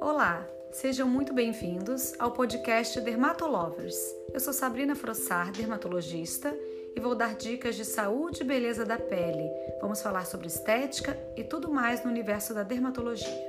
Olá, sejam muito bem-vindos ao podcast Dermatolovers. Eu sou Sabrina Frossar, dermatologista, e vou dar dicas de saúde e beleza da pele. Vamos falar sobre estética e tudo mais no universo da dermatologia.